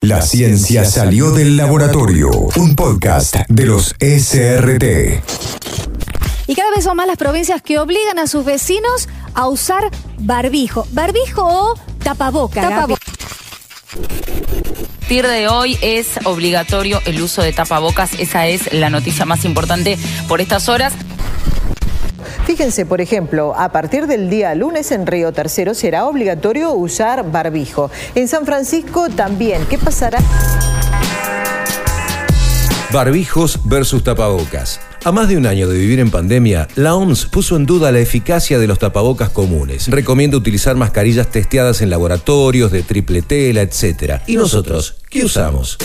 La ciencia salió del laboratorio. Un podcast de los SRT. Y cada vez son más las provincias que obligan a sus vecinos a usar barbijo. Barbijo o tapaboca. Gaby. A partir de hoy es obligatorio el uso de tapabocas. Esa es la noticia más importante por estas horas. Fíjense, por ejemplo, a partir del día lunes en Río Tercero será obligatorio usar barbijo. En San Francisco también. ¿Qué pasará? Barbijos versus tapabocas. A más de un año de vivir en pandemia, la OMS puso en duda la eficacia de los tapabocas comunes. Recomienda utilizar mascarillas testeadas en laboratorios de triple tela, etc. ¿Y nosotros qué usamos?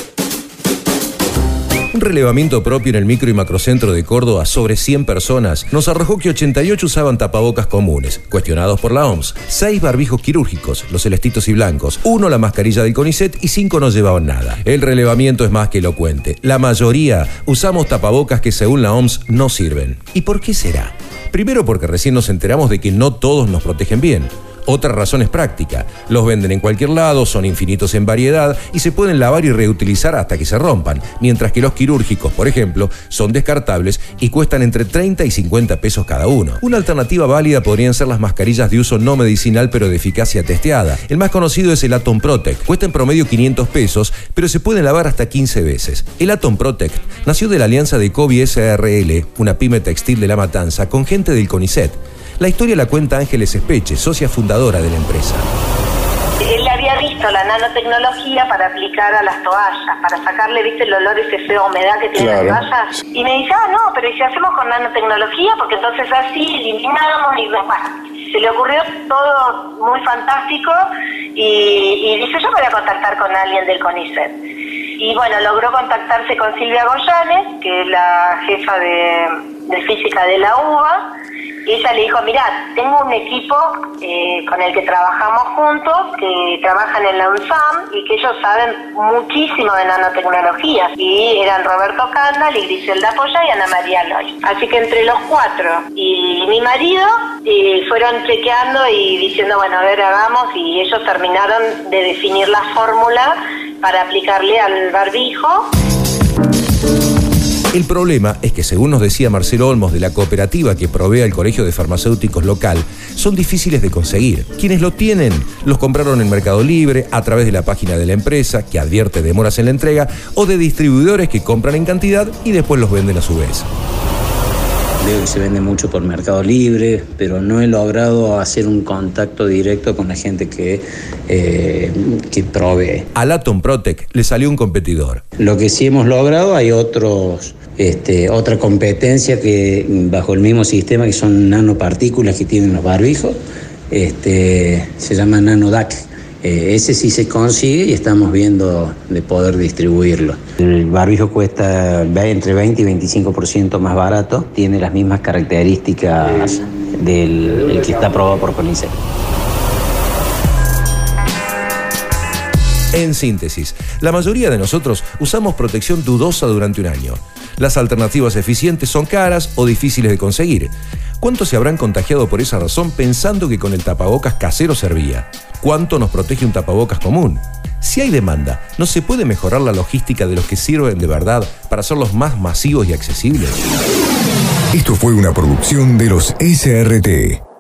Relevamiento propio en el micro y macrocentro de Córdoba sobre 100 personas nos arrojó que 88 usaban tapabocas comunes, cuestionados por la OMS, 6 barbijos quirúrgicos, los celestitos y blancos, uno la mascarilla del CONICET y 5 no llevaban nada. El relevamiento es más que elocuente. La mayoría usamos tapabocas que según la OMS no sirven. ¿Y por qué será? Primero porque recién nos enteramos de que no todos nos protegen bien. Otra razón es práctica. Los venden en cualquier lado, son infinitos en variedad y se pueden lavar y reutilizar hasta que se rompan, mientras que los quirúrgicos, por ejemplo, son descartables y cuestan entre 30 y 50 pesos cada uno. Una alternativa válida podrían ser las mascarillas de uso no medicinal pero de eficacia testeada. El más conocido es el Atom Protect. Cuesta en promedio 500 pesos, pero se pueden lavar hasta 15 veces. El Atom Protect nació de la alianza de Kobe SRL, una pyme textil de La Matanza, con gente del CONICET. La historia la cuenta Ángeles Espeche, socia fundadora de la empresa. Él había visto la nanotecnología para aplicar a las toallas, para sacarle, viste, el olor ese feo humedad que tiene Claro. las toallas. Y me dice, ah, no, pero ¿y si hacemos con nanotecnología? Porque entonces así eliminamos y bueno, se le ocurrió todo muy fantástico y, y dice, yo me voy a contactar con alguien del CONICET. Y bueno, logró contactarse con Silvia Goyanes, que es la jefa de, de física de la UBA, y ella le dijo, mirá, tengo un equipo eh, con el que trabajamos juntos, que trabajan en la UNSAM y que ellos saben muchísimo de nanotecnología. Y eran Roberto Candal y Griselda Polla y Ana María Loy. Así que entre los cuatro y mi marido eh, fueron chequeando y diciendo, bueno, a ver, hagamos, y ellos terminaron de definir la fórmula para aplicarle al barbijo. El problema es que, según nos decía Marcelo Olmos de la cooperativa que provee al Colegio de Farmacéuticos local, son difíciles de conseguir. Quienes lo tienen los compraron en Mercado Libre, a través de la página de la empresa, que advierte demoras en la entrega, o de distribuidores que compran en cantidad y después los venden a su vez. Veo que se vende mucho por Mercado Libre, pero no he logrado hacer un contacto directo con la gente que, eh, que provee. Al Atom Protect le salió un competidor. Lo que sí hemos logrado, hay otros, este, otra competencia que bajo el mismo sistema que son nanopartículas que tienen los barbijos, este, se llama NanoDAC. Eh, ese sí se consigue y estamos viendo de poder distribuirlo. El barbijo cuesta entre 20 y 25% más barato, tiene las mismas características del el que está aprobado por CONICET. En síntesis, la mayoría de nosotros usamos protección dudosa durante un año. Las alternativas eficientes son caras o difíciles de conseguir. ¿Cuántos se habrán contagiado por esa razón pensando que con el tapabocas casero servía? ¿Cuánto nos protege un tapabocas común? Si hay demanda, ¿no se puede mejorar la logística de los que sirven de verdad para hacerlos más masivos y accesibles? Esto fue una producción de los SRT.